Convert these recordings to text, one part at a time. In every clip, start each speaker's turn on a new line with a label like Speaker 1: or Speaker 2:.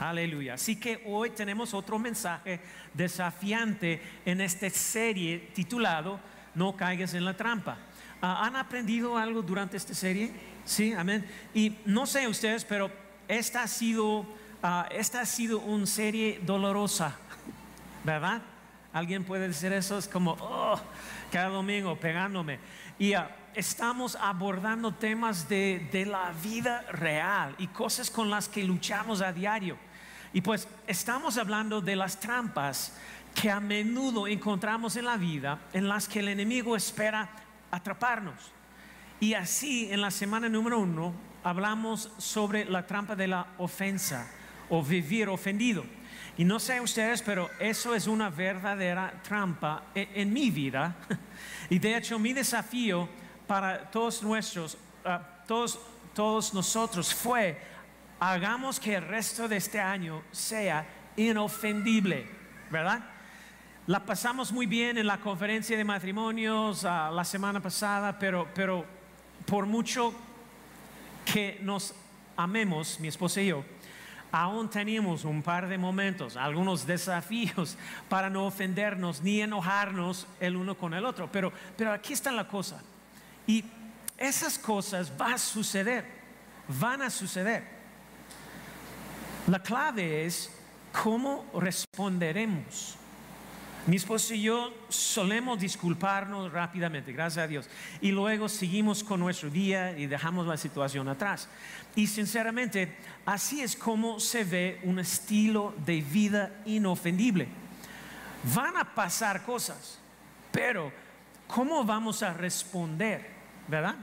Speaker 1: Aleluya. Así que hoy tenemos otro mensaje desafiante en esta serie titulado No caigas en la trampa. Ah, ¿Han aprendido algo durante esta serie? Sí, amén. Y no sé ustedes, pero esta ha sido, ah, esta ha sido una serie dolorosa, ¿verdad? ¿Alguien puede decir eso? Es como, oh, cada domingo pegándome. Y ah, estamos abordando temas de, de, la vida real y cosas con las que luchamos a diario. Y pues estamos hablando de las trampas que a menudo encontramos en la vida, en las que el enemigo espera atraparnos. Y así en la semana número uno hablamos sobre la trampa de la ofensa o vivir ofendido. Y no sé ustedes, pero eso es una verdadera trampa en, en mi vida. Y de hecho mi desafío para todos nuestros, uh, todos, todos nosotros fue, hagamos que el resto de este año sea inofendible, ¿verdad? La pasamos muy bien en la conferencia de matrimonios uh, la semana pasada, pero, pero por mucho que nos amemos, mi esposa y yo, aún tenemos un par de momentos, algunos desafíos para no ofendernos ni enojarnos el uno con el otro. Pero, pero aquí está la cosa. Y esas cosas van a suceder, van a suceder. La clave es cómo responderemos. Mi esposo y yo solemos disculparnos rápidamente, gracias a Dios. Y luego seguimos con nuestro día y dejamos la situación atrás. Y sinceramente, así es como se ve un estilo de vida inofendible. Van a pasar cosas, pero ¿cómo vamos a responder? ¿Verdad?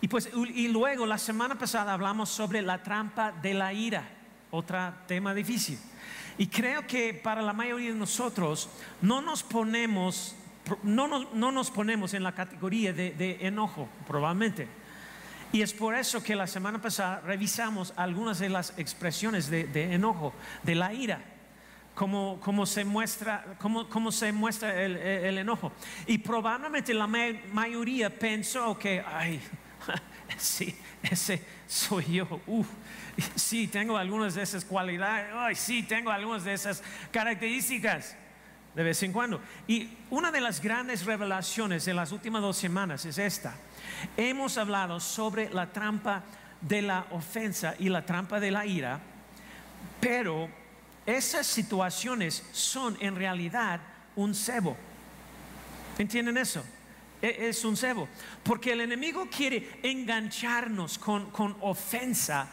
Speaker 1: Y pues y luego la semana pasada hablamos sobre la trampa de la ira, otro tema difícil. Y creo que para la mayoría de nosotros no nos ponemos, no nos, no nos ponemos en la categoría de, enojo, probablemente. Y es por eso que la semana pasada revisamos algunas de las expresiones de enojo, de la ira, cómo, cómo se muestra, cómo, cómo se muestra el, el, enojo. Y probablemente la mayoría pensó que, ay, sí, ese soy yo. Uf sí, tengo algunas de esas cualidades, ay, sí, tengo algunas de esas características de vez en cuando. Y una de las grandes revelaciones en las últimas dos semanas es esta. Hemos hablado sobre la trampa de la ofensa y la trampa de la ira, pero esas situaciones son en realidad un cebo. ¿Entienden eso? Es un cebo. Porque el enemigo quiere engancharnos con, con ofensa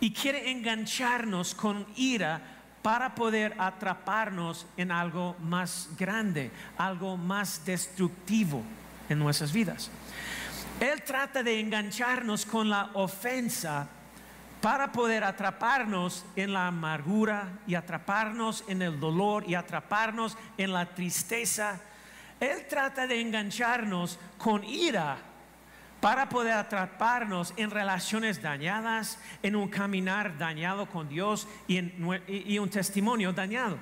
Speaker 1: y quiere engancharnos con ira para poder atraparnos en algo más grande, algo más destructivo en nuestras vidas. Él trata de engancharnos con la ofensa para poder atraparnos en la amargura y atraparnos en el dolor y atraparnos en la tristeza. Él trata de engancharnos con ira para poder atraparnos en relaciones dañadas, en un caminar dañado con Dios y, en, un testimonio dañado.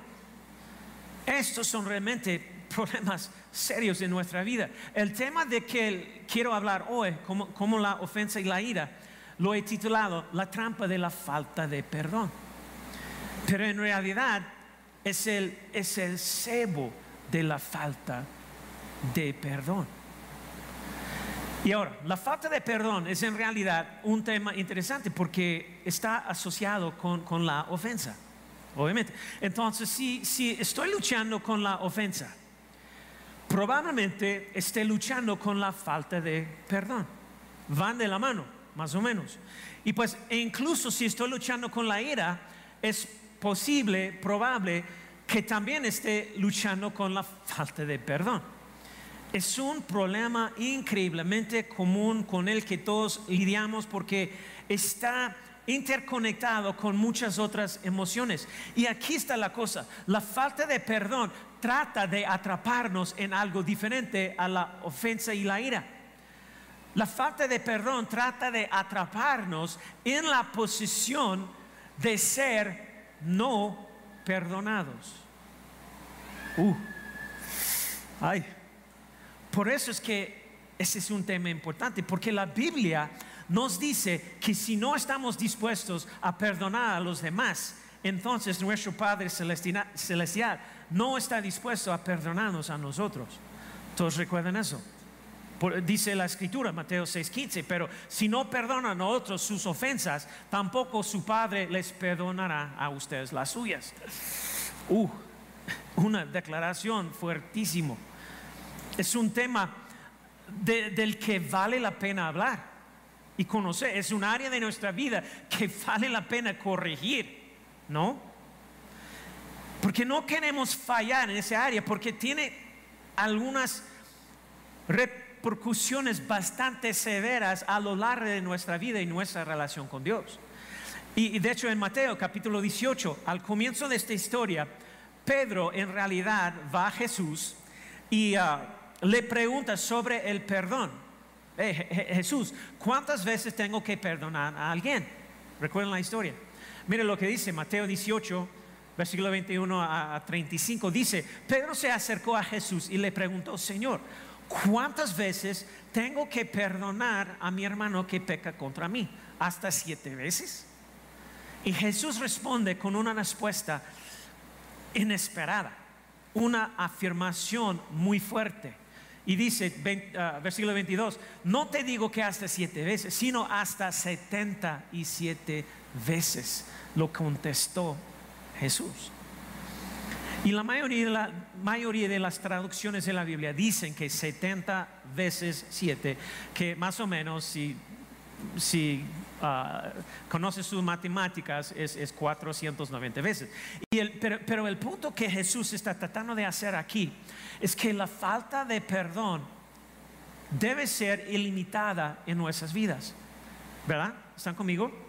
Speaker 1: Estos son realmente problemas serios en nuestra vida. El tema de que quiero hablar hoy, como la ofensa y la ira, lo he titulado La trampa de la falta de perdón. Pero en realidad es el, es el cebo de la falta de perdón. Y ahora, la falta de perdón es en realidad un tema interesante porque está asociado con, con la ofensa, obviamente. Entonces, si, si estoy luchando con la ofensa, probablemente esté luchando con la falta de perdón. Van de la mano, más o menos. Y pues, e incluso si estoy luchando con la ira, es posible, probable, que también esté luchando con la falta de perdón es un problema increíblemente común con el que todos lidiamos porque está interconectado con muchas otras emociones. Y aquí está la cosa, la falta de perdón trata de atraparnos en algo diferente a la ofensa y la ira. La falta de perdón trata de atraparnos en la posición de ser no perdonados. Uh, ay, por eso es que ese es un tema importante, porque la Biblia nos dice que si no estamos dispuestos a perdonar a los demás, entonces nuestro Padre Celestial no está dispuesto a perdonarnos a nosotros. ¿Todos recuerdan eso? Dice la escritura, Mateo 6:15, pero si no perdonan a otros sus ofensas, tampoco su Padre les perdonará a ustedes las suyas. Uh, una declaración fuertísimo. Es un tema del que vale la pena hablar y conocer. Es un área de nuestra vida que vale la pena corregir, ¿no? Porque no queremos fallar en esa área, porque tiene algunas repercusiones bastante severas a lo largo de nuestra vida y nuestra relación con Dios. Y, de hecho en Mateo capítulo 18, al comienzo de esta historia, Pedro en realidad va a Jesús y ah, le pregunta sobre el perdón. Eh, Jesús, ¿cuántas veces tengo que perdonar a alguien? Recuerden la historia. Mire lo que dice Mateo 18, versículo 21 a 35. Dice, Pedro se acercó a Jesús y le preguntó, Señor, ¿cuántas veces tengo que perdonar a mi hermano que peca contra mí? ¿Hasta siete veces? Y Jesús responde con una respuesta inesperada, una afirmación muy fuerte. Y dice, ah, versículo 22, no te digo que hasta siete veces, sino hasta setenta y siete veces, lo contestó Jesús. Y la mayoría, de la mayoría de las traducciones de la Biblia dicen que 70 veces 7, que más o menos si, si uh, conoces sus matemáticas es, es 490 veces. Pero, pero el punto que Jesús está tratando de hacer aquí es que la falta de perdón debe ser ilimitada en nuestras vidas. ¿Verdad? ¿Están conmigo?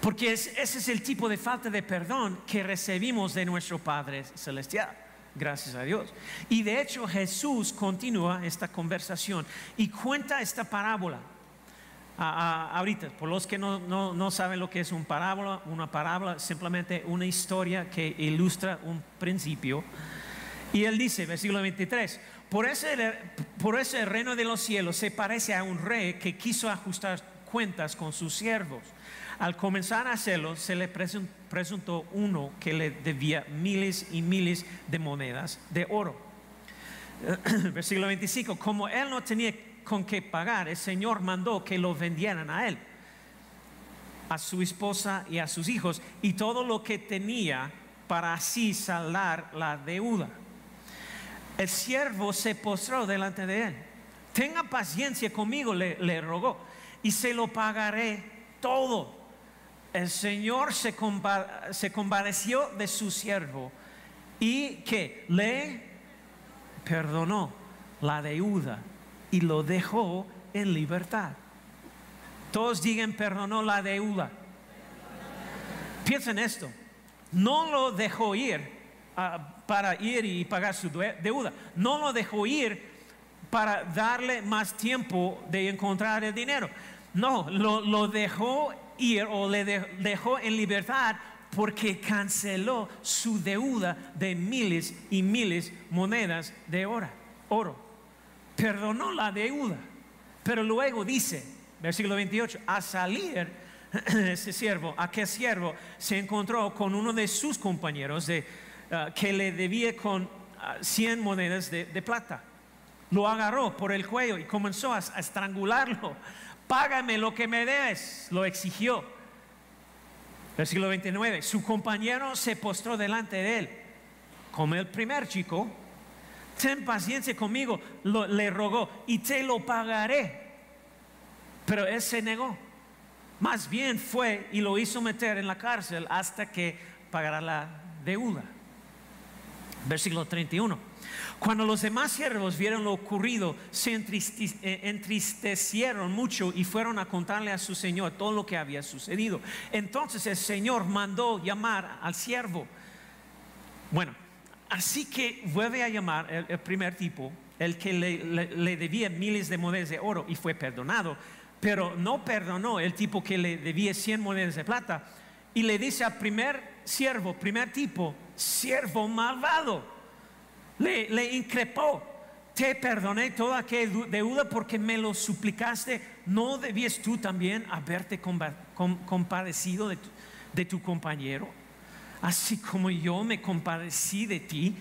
Speaker 1: Porque ese es el tipo de falta de perdón que recibimos de nuestro Padre Celestial. Gracias a Dios. Y de hecho Jesús continúa esta conversación y cuenta esta parábola. ahorita, por los que no, no, saben lo que es una parábola, una parábola simplemente una historia que ilustra un principio. Y él dice, versículo 23, por ese, por ese reino de los cielos se parece a un rey que quiso ajustar cuentas con sus siervos. Al comenzar a hacerlo, se le presentó uno que le debía miles y miles de monedas de oro. Versículo 25, como él no tenía con qué pagar, el Señor mandó que lo vendieran a él, a su esposa y a sus hijos, y todo lo que tenía para así saldar la deuda. El siervo se postró delante de él. Tenga paciencia conmigo, le, le rogó, y se lo pagaré todo el Señor se, compadeció de su siervo y que le perdonó la deuda y lo dejó en libertad. Todos digan, perdonó la deuda. Piensen esto, no lo dejó ir ah, para ir y pagar su deuda, no lo dejó ir para darle más tiempo de encontrar el dinero. No, lo, lo dejó ir o le dejó en libertad porque canceló su deuda de miles y miles monedas de oro. Perdonó la deuda. Pero luego dice, versículo 28, a salir ese siervo, aquel siervo se encontró con uno de sus compañeros de, ah, que le debía con 100 ah, monedas de, plata. Lo agarró por el cuello y comenzó a estrangularlo págame lo que me debes, lo exigió. Versículo 29, su compañero se postró delante de él, como el primer chico, ten paciencia conmigo, le rogó, y te lo pagaré. Pero él se negó. Más bien fue y lo hizo meter en la cárcel hasta que pagara la deuda. Versículo 31. Cuando los demás siervos vieron lo ocurrido, se eh, entristecieron mucho y fueron a contarle a su señor todo lo que había sucedido. Entonces el señor mandó llamar al siervo. Bueno, así que vuelve a llamar el, primer tipo, el que le, debía miles de monedas de oro y fue perdonado, pero no perdonó el tipo que le debía 100 monedas de plata y le dice al primer siervo, primer tipo, siervo malvado, le, increpó, te perdoné toda aquella deuda porque me lo suplicaste, ¿no debías tú también haberte compadecido de tu, compañero? Así como yo me compadecí de ti,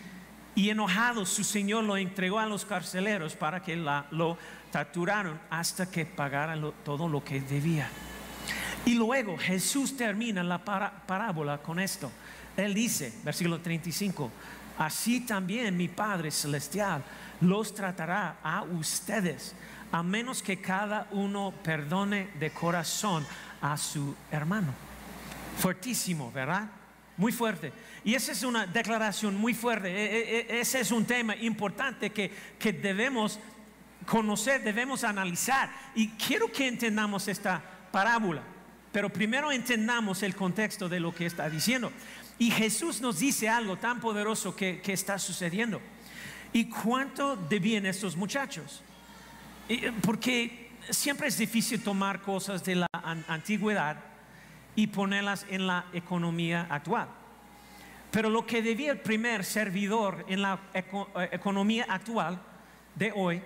Speaker 1: y enojado su señor lo entregó a los carceleros para que lo torturaran hasta que pagara todo lo que debía. Y luego Jesús termina la parábola con esto. Él dice, versículo 35, así también mi Padre Celestial los tratará a ustedes, a menos que cada uno perdone de corazón a su hermano. Fuertísimo, ¿verdad? Muy fuerte. Y esa es una declaración muy fuerte. E, e, e, ese es un tema importante que, que debemos conocer, debemos analizar. Y quiero que entendamos esta parábola. Pero primero entendamos el contexto de lo que está diciendo. Y Jesús nos dice algo tan poderoso que, está sucediendo. ¿Y cuánto debían estos muchachos? Porque siempre es difícil tomar cosas de la antigüedad y ponerlas en la economía actual. Pero lo que debía el primer servidor en la eh, economía actual de hoy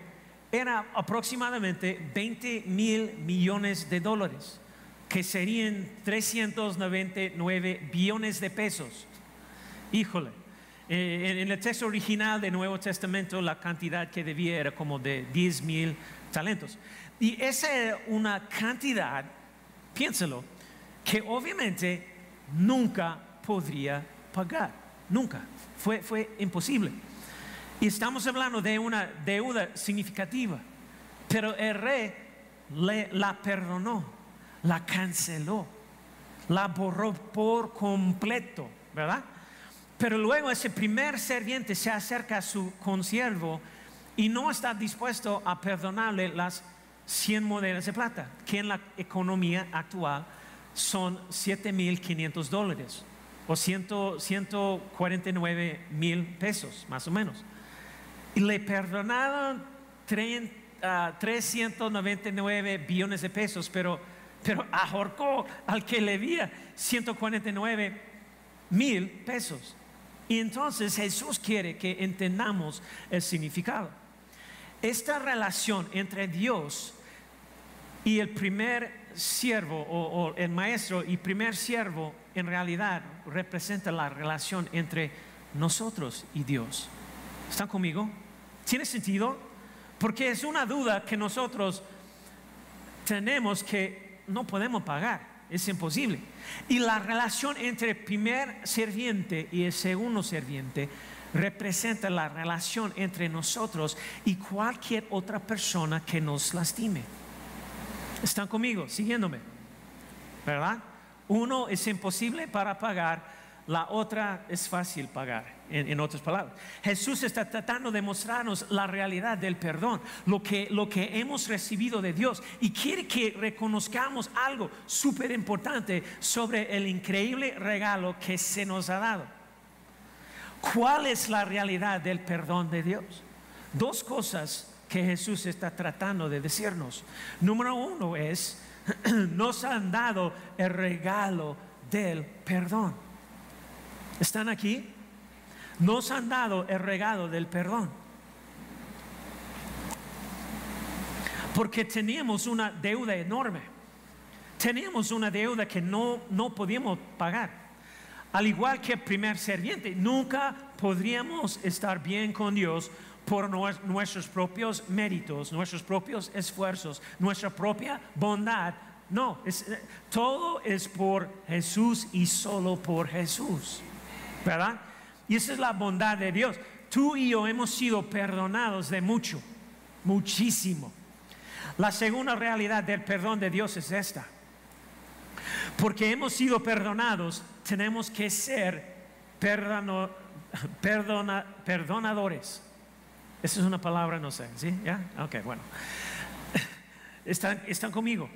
Speaker 1: era aproximadamente 20 mil millones de dólares, que serían 399 billones de pesos. Híjole, eh, en el texto original del Nuevo Testamento la cantidad que debía era como de 10 mil talentos. Y esa era una cantidad, piénselo, que obviamente nunca podría pagar, nunca, fue, fue imposible. Y estamos hablando de una deuda significativa, pero el rey la perdonó, la canceló, la borró por completo, ¿verdad? Pero luego ese primer serviente se acerca a su consiervo y no está dispuesto a perdonarle las 100 monedas de plata, que en la economía actual son 7.500 dólares o 149 mil pesos, más o menos. Y le perdonaron 399 ah, billones de pesos, pero, pero ahorcó al que le debía 149 mil pesos. Y entonces Jesús quiere que entendamos el significado. Esta relación entre Dios y el primer siervo o, el maestro y primer siervo en realidad representa la relación entre nosotros y Dios. ¿Están conmigo? ¿Tiene sentido? Porque es una duda que nosotros tenemos que no podemos pagar, es imposible. Y la relación entre el primer serviente y el segundo serviente representa la relación entre nosotros y cualquier otra persona que nos lastime. ¿Están conmigo? Siguiéndome. ¿Verdad? Uno es imposible para pagar, la otra es fácil pagar. En, otras palabras, Jesús está tratando de mostrarnos la realidad del perdón, lo que, lo que hemos recibido de Dios y quiere que reconozcamos algo súper importante sobre el increíble regalo que se nos ha dado. ¿Cuál es la realidad del perdón de Dios? Dos cosas que Jesús está tratando de decirnos. Número uno es, nos han dado el regalo del perdón. ¿Están aquí? Nos han dado el regalo del perdón. Porque teníamos una deuda enorme. Teníamos una deuda que no, no podíamos pagar. Al igual que el primer serviente, nunca podríamos estar bien con Dios por nuestros propios méritos, nuestros propios esfuerzos, nuestra propia bondad. No, eh, todo es por Jesús y solo por Jesús. ¿Verdad? Y esa es la bondad de Dios. Tú y yo hemos sido perdonados de mucho, muchísimo. La segunda realidad del perdón de Dios es esta. Porque hemos sido perdonados, tenemos que ser perdonadores. Esa es una palabra, no sé, ¿sí? ¿Ya? Ok, bueno. ¿Están, están conmigo?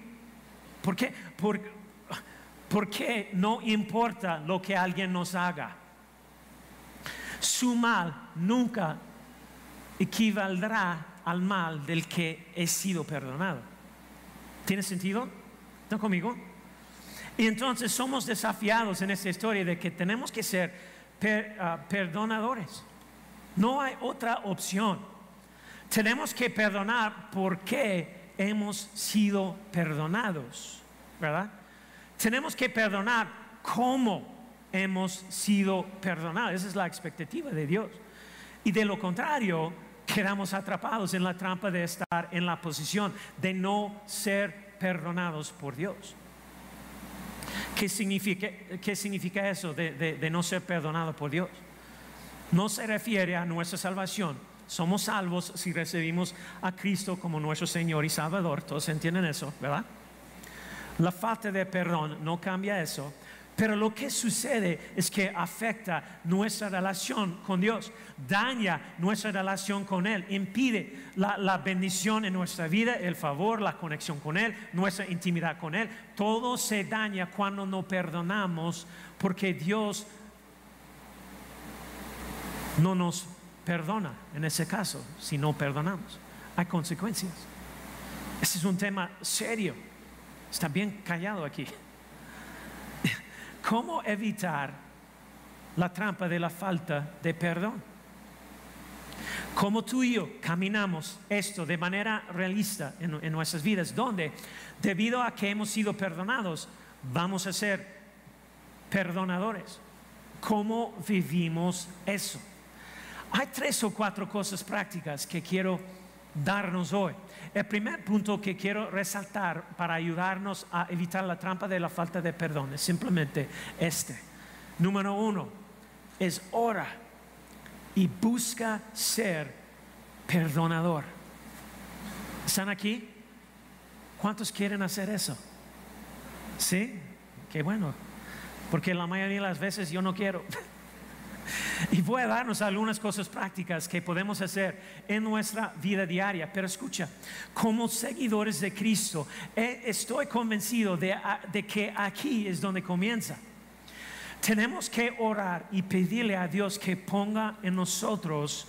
Speaker 1: ¿Por qué? Por, porque no importa lo que alguien nos haga. Su mal nunca equivaldrá al mal del que he sido perdonado. ¿Tiene sentido? ¿Están conmigo? Y entonces somos desafiados en esta historia de que tenemos que ser ah, perdonadores. No hay otra opción. Tenemos que perdonar porque hemos sido perdonados, ¿verdad? Tenemos que perdonar como hemos sido perdonados. Esa es la expectativa de Dios. Y de lo contrario, quedamos atrapados en la trampa de estar en la posición de no ser perdonados por Dios. ¿Qué significa, eso de, de no ser perdonado por Dios? No se refiere a nuestra salvación. Somos salvos si recibimos a Cristo como nuestro Señor y Salvador. Todos entienden eso, ¿verdad? La falta de perdón no cambia eso. Pero lo que sucede es que afecta nuestra relación con Dios, daña nuestra relación con Él, impide la, bendición en nuestra vida, el favor, la conexión con Él, nuestra intimidad con Él. Todo se daña cuando no perdonamos porque Dios no nos perdona en ese caso si no perdonamos. Hay consecuencias. Ese es un tema serio. Está bien callado aquí. ¿Cómo evitar la trampa de la falta de perdón? Como tú y yo caminamos esto de manera realista en, nuestras vidas, donde debido a que hemos sido perdonados, vamos a ser perdonadores. ¿Cómo vivimos eso? Hay tres o cuatro cosas prácticas que quiero darnos hoy. El primer punto que quiero resaltar para ayudarnos a evitar la trampa de la falta de perdón es simplemente este. Número uno, es ora y busca ser perdonador. ¿Están aquí? ¿Cuántos quieren hacer eso? ¿Sí? Qué bueno. Porque la mayoría de las veces yo no quiero. Y voy a darnos algunas cosas prácticas que podemos hacer en nuestra vida diaria. Pero escucha, como seguidores de Cristo, eh, estoy convencido de, de que aquí es donde comienza. Tenemos que orar y pedirle a Dios que ponga en nosotros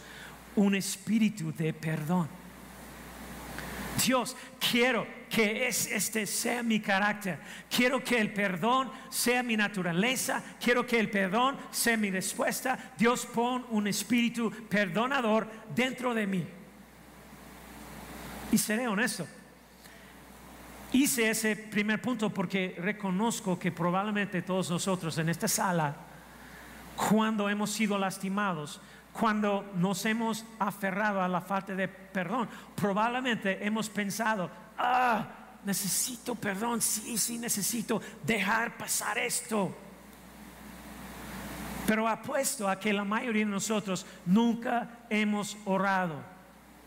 Speaker 1: un espíritu de perdón. Dios, quiero que este sea mi carácter. Quiero que el perdón sea mi naturaleza. Quiero que el perdón sea mi respuesta. Dios pon un espíritu perdonador dentro de mí. Y seré honesto. Hice ese primer punto porque reconozco que probablemente todos nosotros en esta sala, cuando hemos sido lastimados, cuando nos hemos aferrado a la falta de perdón, probablemente hemos pensado, ah, necesito perdón, sí, sí, necesito dejar pasar esto. Pero apuesto a que la mayoría de nosotros nunca hemos orado.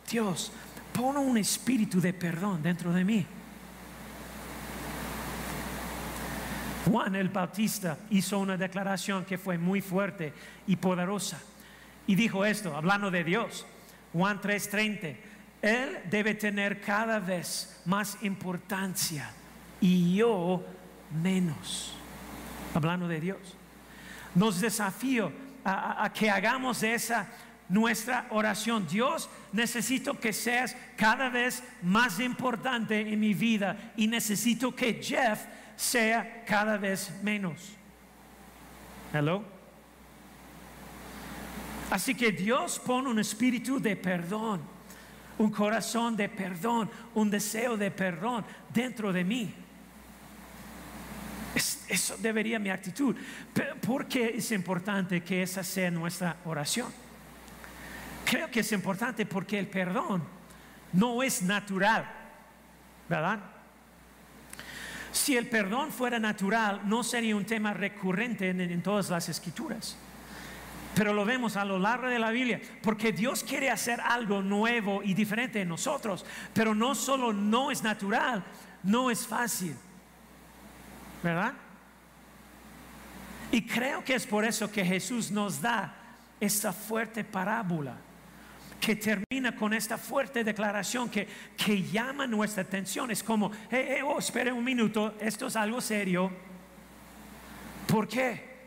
Speaker 1: Dios, pon un espíritu de perdón dentro de mí. Juan el Bautista hizo una declaración que fue muy fuerte y poderosa. Y dijo esto, hablando de Dios. Juan 3:30. Él debe tener cada vez más importancia y yo menos. Hablando de Dios. Nos desafío a, que hagamos esa nuestra oración. Dios, necesito que seas cada vez más importante en mi vida y necesito que Jeff sea cada vez menos. Hello. Así que Dios pone un espíritu de perdón un corazón de perdón, un deseo de perdón dentro de mí. eso debería mi actitud. ¿Por qué es importante que esa sea nuestra oración? Creo que es importante porque el perdón no es natural, ¿verdad? Si el perdón fuera natural, no sería un tema recurrente en todas las escrituras. Pero lo vemos a lo largo de la Biblia, porque Dios quiere hacer algo nuevo y diferente en nosotros, pero no solo no es natural, no es fácil. ¿Verdad? Y creo que es por eso que Jesús nos da esta fuerte parábola que termina con esta fuerte declaración que, que llama nuestra atención. Es como, hey, oh, espere un minuto, esto es algo serio. ¿Por qué?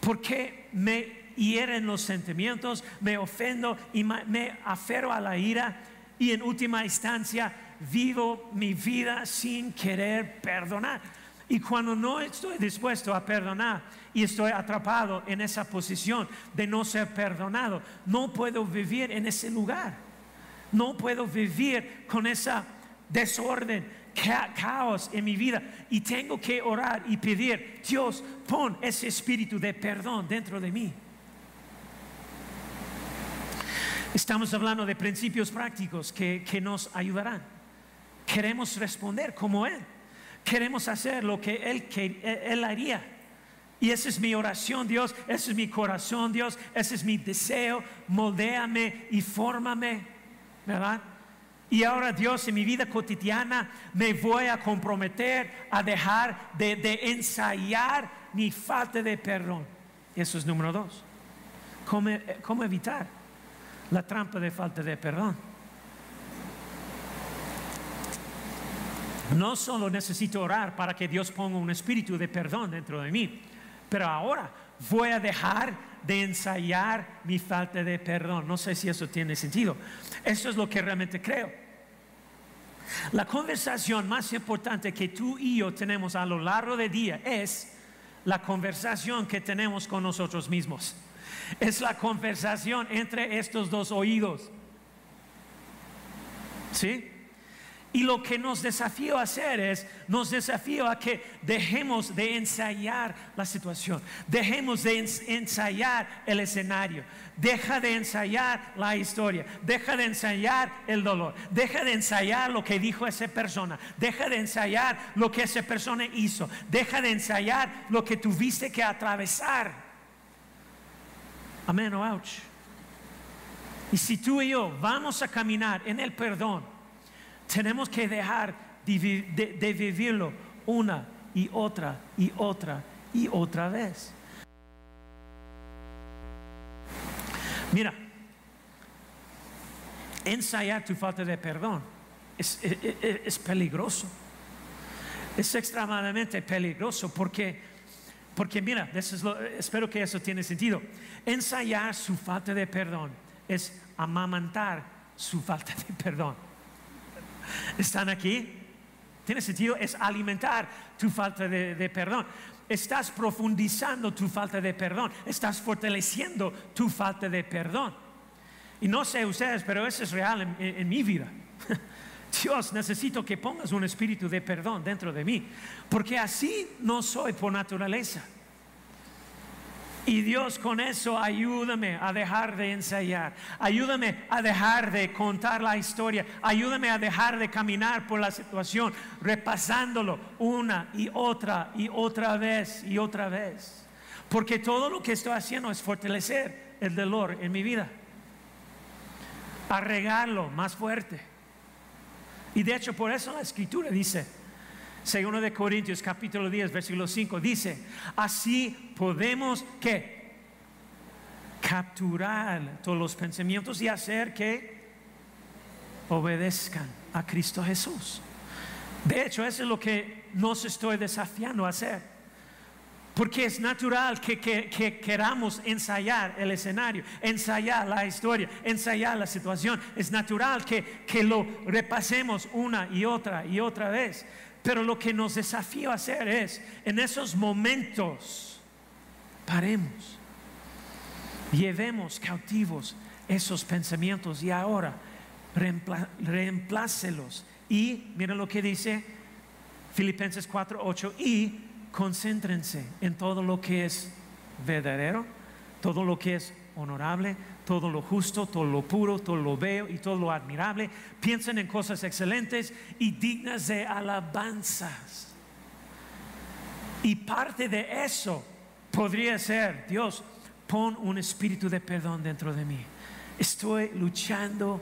Speaker 1: Porque me hieren los sentimientos, me ofendo y me aferro a la ira y en última instancia vivo mi vida sin querer perdonar. Y cuando no estoy dispuesto a perdonar y estoy atrapado en esa posición de no ser perdonado, no puedo vivir en ese lugar. No puedo vivir con esa desorden, caos en mi vida. Y tengo que orar y pedir, Dios, pon ese espíritu de perdón dentro de mí. Estamos hablando de principios prácticos que, que nos ayudarán. Queremos responder como Él. Queremos hacer lo que Él, que Él haría. Y esa es mi oración, Dios. Ese es mi corazón, Dios. Ese es mi deseo. Moldéame y fórmame. ¿Verdad? Y ahora Dios en mi vida cotidiana me voy a comprometer a dejar de, de ensayar mi falta de perdón. Eso es número dos. ¿Cómo, ¿Cómo, evitar la trampa de falta de perdón? No solo necesito orar para que Dios ponga un espíritu de perdón dentro de mí, pero ahora voy a dejar de ensayar mi falta de perdón. No sé si eso tiene sentido. Eso es lo que realmente creo. La conversación más importante que tú y yo tenemos a lo largo del día es la conversación que tenemos con nosotros mismos. Es la conversación entre estos dos oídos. ¿Sí? Y lo que nos desafío a hacer es, nos desafío a que dejemos de ensayar la situación, dejemos de ensayar el escenario, deja de ensayar la historia, deja de ensayar el dolor, deja de ensayar lo que dijo esa persona, deja de ensayar lo que esa persona hizo, deja de ensayar lo que tuviste que atravesar. Amén ouch. Y si tú y yo vamos a caminar en el perdón, tenemos que dejar de, vivirlo una y otra y otra y otra vez. Mira, ensayar tu falta de perdón es, peligroso. Es extremadamente peligroso porque, porque mira, espero que eso tiene sentido. Ensayar su falta de perdón es amamantar su falta de perdón. ¿Están aquí? Tiene sentido, es alimentar tu falta de, perdón. Estás profundizando tu falta de perdón. Estás fortaleciendo tu falta de perdón. Y no sé ustedes, pero eso es real en mi vida. Dios, necesito que pongas un espíritu de perdón dentro de mí, porque así no soy por naturaleza. Y Dios con eso ayúdame a dejar de ensayar, ayúdame a dejar de contar la historia, ayúdame a dejar de caminar por la situación, repasándolo una y otra y otra vez y otra vez. Porque todo lo que estoy haciendo es fortalecer el dolor en mi vida, arreglarlo más fuerte. Y de hecho por eso la escritura dice, Segundo de Corintios capítulo 10 versículo 5 dice, así podemos que capturar todos los pensamientos y hacer que obedezcan a Cristo Jesús. De hecho, eso es lo que nos estoy desafiando a hacer. Porque es natural que, queramos ensayar el escenario, ensayar la historia, ensayar la situación. Es natural que, lo repasemos una y otra y otra vez. Pero lo que nos desafío a hacer es, en esos momentos, paremos, llevemos cautivos esos pensamientos y ahora reemplácelos. Y miren lo que dice Filipenses 4:8 y concéntrense en todo lo que es verdadero, todo lo que es honorable, todo lo justo, todo lo puro, todo lo bello y todo lo admirable. Piensen en cosas excelentes y dignas de alabanzas. Y parte de eso podría ser, Dios, pon un espíritu de perdón dentro de mí. Estoy luchando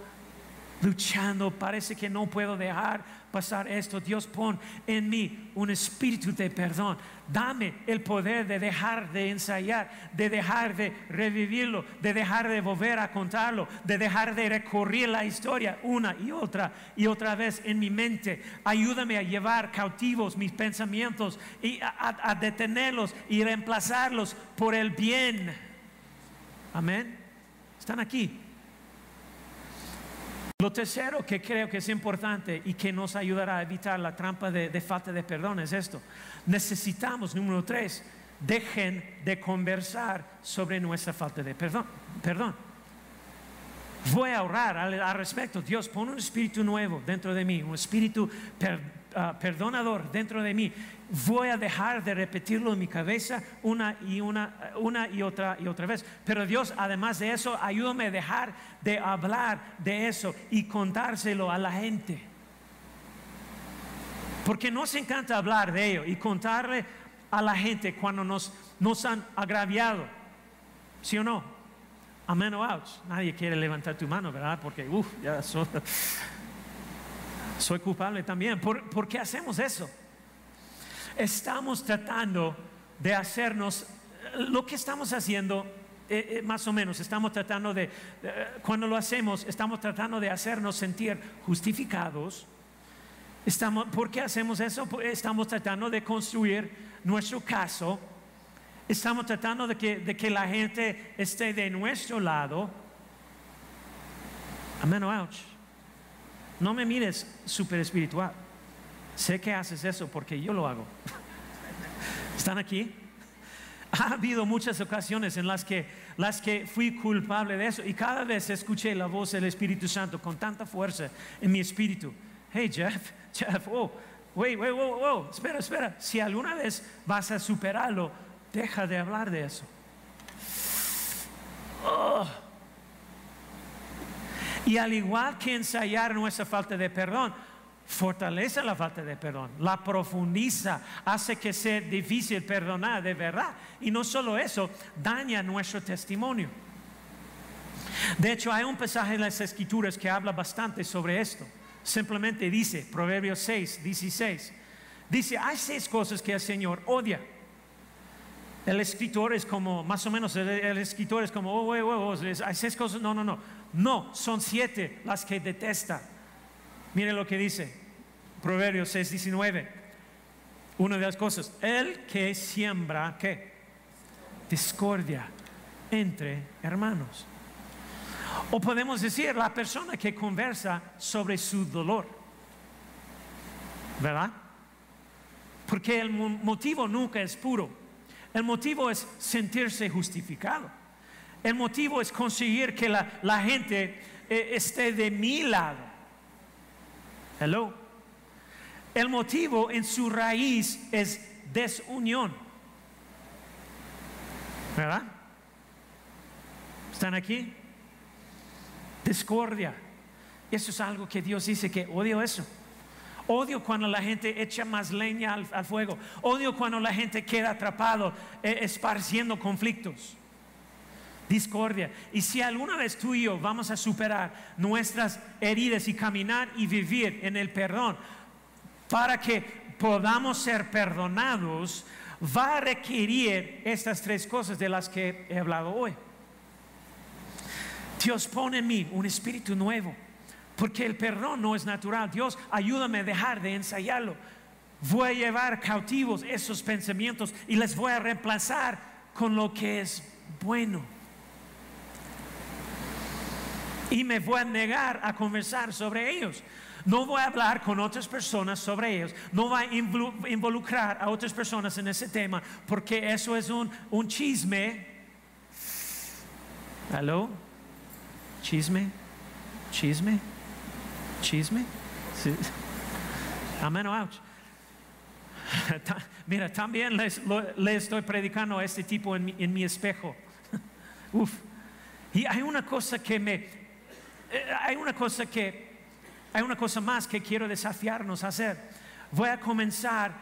Speaker 1: luchando, parece que no puedo dejar pasar esto. Dios pon en mí un espíritu de perdón. Dame el poder de dejar de ensayar, de dejar de revivirlo, de dejar de volver a contarlo, de dejar de recorrer la historia una y otra y otra vez en mi mente. Ayúdame a llevar cautivos mis pensamientos y a, a detenerlos y reemplazarlos por el bien Amén. Están aquí. Lo tercero que creo que es importante y que nos ayudará a evitar la trampa de, falta de perdón es esto. Necesitamos, número tres, dejen de conversar sobre nuestra falta de perdón. perdón. Voy a orar al, respecto. Dios, pon un espíritu nuevo dentro de mí, un espíritu ah, perdonador dentro de mí voy a dejar de repetirlo en mi cabeza una y una, y otra y otra vez. Pero Dios, además de eso, ayúdame a dejar de hablar de eso y contárselo a la gente. Porque nos encanta hablar de ello y contarle a la gente cuando nos, nos han agraviado. ¿Sí o no? Amén o ouch. Nadie quiere levantar tu mano, ¿verdad? Porque, uff, ya soy, soy culpable también. ¿Por qué hacemos eso? estamos tratando de hacernos, lo que estamos haciendo, eh, eh, más o menos, estamos tratando de, cuando lo hacemos, estamos tratando de hacernos sentir justificados. Estamos, ¿Por qué hacemos eso? Estamos tratando de construir nuestro caso. Estamos tratando de que, de que la gente esté de nuestro lado. Amén, ouch. No me mires súper espiritual. Sé que haces eso porque yo lo hago. ¿Están aquí? Ha habido muchas ocasiones en las que, las que fui culpable de eso y cada vez escuché la voz del Espíritu Santo con tanta fuerza en mi espíritu. Hey Jeff, Jeff, oh, wait, wait, wait, wait, espera, espera. Si alguna vez vas a superarlo, deja de hablar de eso. Oh. Y al igual que ensayar nuestra falta de perdón, fortalece la falta de perdón, la profundiza, hace que sea difícil perdonar de verdad. Y no solo eso, daña nuestro testimonio. De hecho, hay un pasaje en las escrituras que habla bastante sobre esto. Simplemente dice, Proverbios 6, 16, dice, hay seis cosas que el Señor odia. El escritor es como, más o menos, el, escritor es como, oh, oh, oh, hay seis cosas, no, no, no, no, son siete las que detesta Mire lo que dice Proverbios 6, 19. Una de las cosas, el que siembra, ¿qué? Discordia entre hermanos. O podemos decir la persona que conversa sobre su dolor. ¿Verdad? Porque el motivo nunca es puro. El motivo es sentirse justificado. El motivo es conseguir que la, la gente eh, esté de mi lado. Hello. El motivo en su raíz es desunión. ¿Verdad? ¿Están aquí? Discordia. Eso es algo que Dios dice que odio eso. Odio cuando la gente echa más leña al, fuego. Odio cuando la gente queda atrapado eh, esparciendo conflictos discordia. Y si alguna vez tú y yo vamos a superar nuestras heridas y caminar y vivir en el perdón, para que podamos ser perdonados, va a requerir estas tres cosas de las que he hablado hoy. Dios pone en mí un espíritu nuevo, porque el perdón no es natural. Dios, ayúdame a dejar de ensayarlo. Voy a llevar cautivos esos pensamientos y les voy a reemplazar con lo que es bueno y me voy a negar a conversar sobre ellos. No voy a hablar con otras personas sobre ellos. No voy a involucrar a otras personas en ese tema porque eso es un, un chisme. ¿Aló? ¿Chisme? ¿Chisme? ¿Chisme? Sí. Amén ouch. Mira, también les, estoy predicando a este tipo en mi, en mi espejo. Uf. Y hay una cosa que me, hay una cosa que, hay una cosa más que quiero desafiarnos a hacer. Voy a comenzar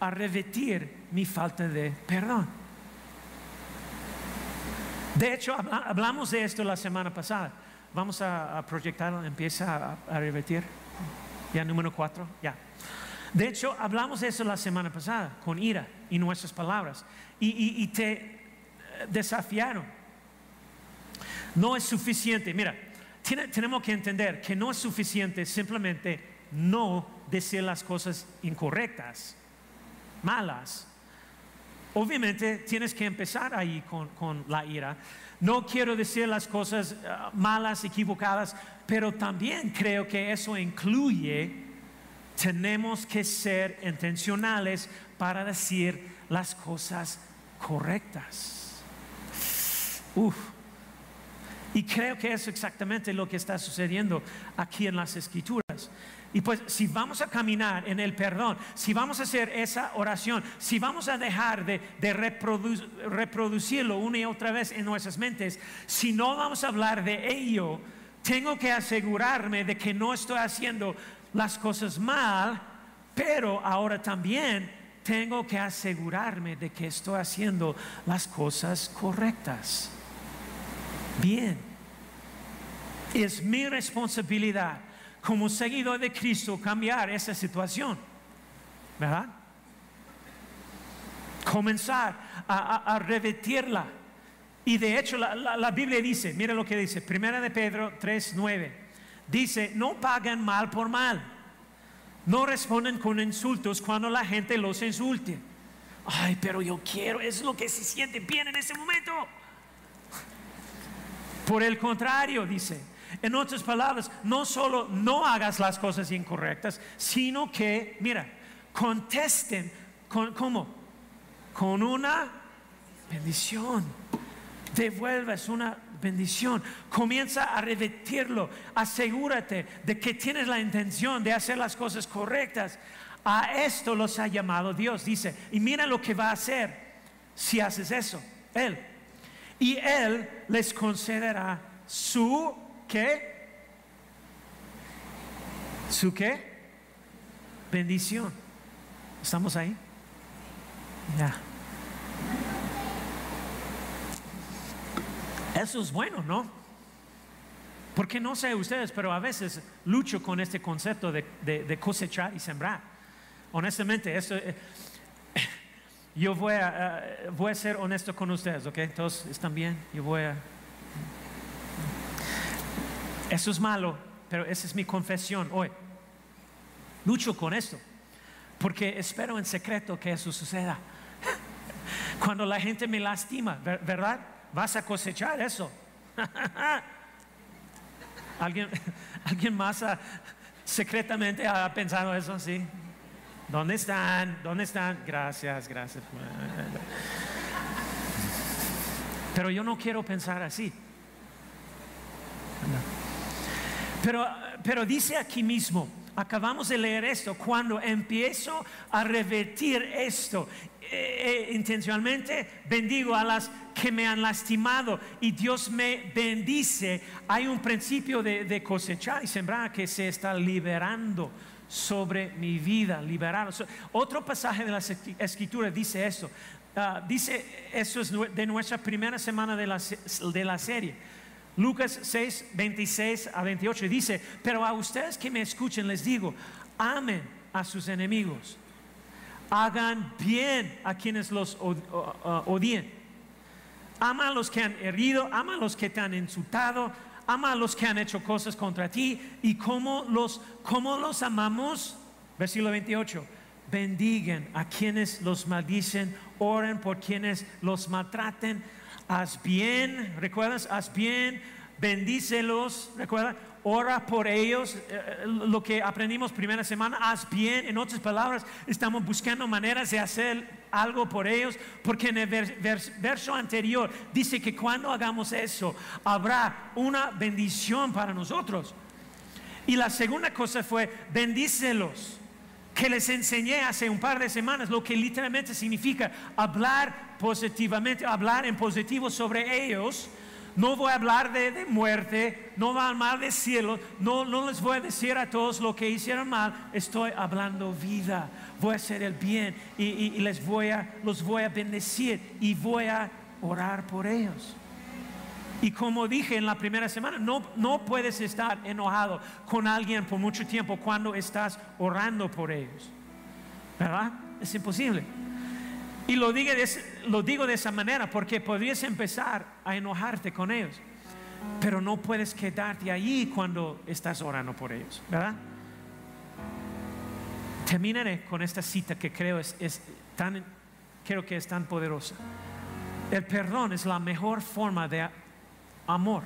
Speaker 1: a revertir mi falta de perdón. De hecho, hablamos de esto la semana pasada. Vamos a, proyectarlo, empieza a. Ya número cuatro, ya. De hecho, hablamos de eso la semana pasada, con ira y nuestras palabras. y te eh, desafiaron. No es suficiente. Mira, tenemos que entender que no es suficiente simplemente no decir las cosas incorrectas, malas. obviamente tienes que empezar ahí con, la ira. No quiero decir las cosas ah, malas, equivocadas, pero también creo que eso incluye, tenemos que ser intencionales para decir las cosas correctas. Uf. Y creo que es exactamente lo que está sucediendo aquí en las escrituras. Y pues si vamos a caminar en el perdón, si vamos a hacer esa oración, si vamos a dejar de, reproducirlo una y otra vez en nuestras mentes, si no vamos a hablar de ello, tengo que asegurarme de que no estoy haciendo las cosas mal, pero ahora también tengo que asegurarme de que estoy haciendo las cosas correctas. Bien, es mi responsabilidad como seguidor de Cristo cambiar esa situación. ¿Verdad? Comenzar a, revertirla. Y de hecho la, Biblia dice, mira lo que dice, Primera de Pedro 3.9, dice, no pagan mal por mal, no responden con insultos cuando la gente los insulte. Ay, pero yo quiero, es lo que se siente bien en ese momento. Por el contrario, dice, en otras palabras, no solo no hagas las cosas incorrectas, sino que, mira, contesten con, ¿cómo? Con una bendición. Devuelves una bendición. Comienza a revertirlo. Asegúrate de que tienes la intención de hacer las cosas correctas. A esto los ha llamado Dios, dice. Y mira lo que va a hacer si haces eso. Él. Y Él les concederá su qué? ¿Su qué? Bendición. ¿Estamos ahí? Ya. Eso es bueno, ¿no? Porque no sé ustedes, pero a veces lucho con este concepto de, cosechar y sembrar. Honestamente, esto, eh, yo voy a, voy a ser honesto con ustedes, ¿ok? Todos están bien. Yo voy a eso es malo, pero esa es mi confesión hoy. Lucho con esto, porque espero en secreto que eso suceda. Cuando la gente me lastima, ¿verdad? Vas a cosechar eso. ¿Alguien, ¿Alguien más secretamente ha pensado eso? Sí. ¿Dónde están? ¿Dónde están? Gracias, gracias. Pero yo no quiero pensar así. Pero, pero dice aquí mismo, acabamos de leer esto, cuando empiezo a revertir esto, eh, eh, intencionalmente bendigo a las que me han lastimado y Dios me bendice, hay un principio de, cosechar y sembrar que se está liberando sobre mi vida, liberado. Otro pasaje de la escritura dice esto, ah, dice, eso es de nuestra primera semana de la, de la serie. Lucas 6, 26 a 28 dice, pero a ustedes que me escuchen les digo, amen a sus enemigos, hagan bien a quienes los odien, ama a los que han herido, ama a los que te han insultado, ama a los que han hecho cosas contra ti y como los, cómo los amamos, versículo 28, bendigan a quienes los maldicen, oren por quienes los maltraten haz bien, ¿recuerdas? Haz bien, bendícelos, ¿recuerda? Ora por ellos, eh, eh, lo que aprendimos primera semana, haz bien, en otras palabras, estamos buscando maneras de hacer algo por ellos, porque en el verso anterior dice que cuando hagamos eso, habrá una bendición para nosotros. Y la segunda cosa fue, bendícelos que les enseñé hace un par de semanas, lo que literalmente significa hablar positivamente, hablar en positivo sobre ellos. No voy a hablar de, muerte, no voy a hablar de cielo, no, no les voy a decir a todos lo que hicieron mal, estoy hablando vida, voy a hacer el bien y, les voy a, los voy a bendecir y voy a orar por ellos. Y como dije en la primera semana, no, no puedes estar enojado con alguien por mucho tiempo cuando estás orando por ellos. ¿Verdad? Es imposible. Y lo digo, de, lo digo de esa manera porque podrías empezar a enojarte con ellos, pero no puedes quedarte ahí cuando estás orando por ellos. ¿Verdad? Terminaré con esta cita que creo es, es tan creo que es tan poderosa. El perdón es la mejor forma de amor.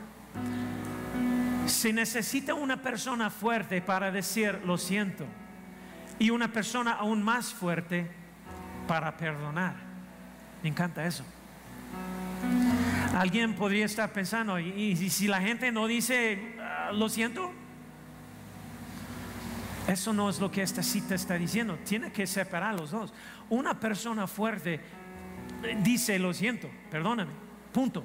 Speaker 1: Se necesita una persona fuerte para decir lo siento y una persona aún más fuerte para perdonar. Me encanta eso. Alguien podría estar pensando, y, si la gente no dice ah, lo siento, eso no es lo que esta cita está diciendo. Tiene que separar los dos. Una persona fuerte dice lo siento, perdóname, punto.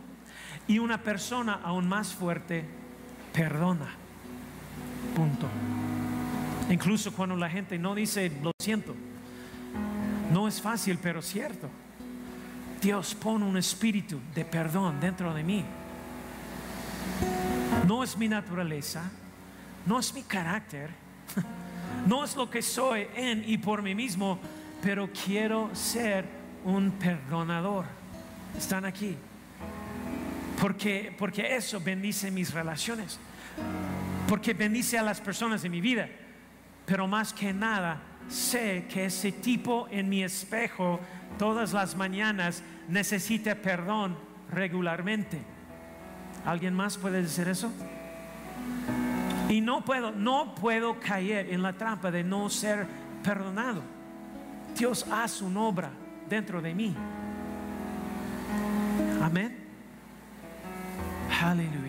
Speaker 1: Y una persona aún más fuerte perdona, punto. Incluso cuando la gente no dice lo siento, no es fácil, pero cierto. Dios pone un espíritu de perdón dentro de mí. No es mi naturaleza, no es mi carácter, no es lo que soy en y por mí mismo, pero quiero ser un perdonador. Están aquí. Porque, porque eso bendice mis relaciones. Porque bendice a las personas de mi vida. Pero más que nada, sé que ese tipo en mi espejo todas las mañanas necesita perdón regularmente. ¿Alguien más puede decir eso? Y no puedo, no puedo caer en la trampa de no ser perdonado. Dios hace una obra dentro de mí. Amén. Aleluya.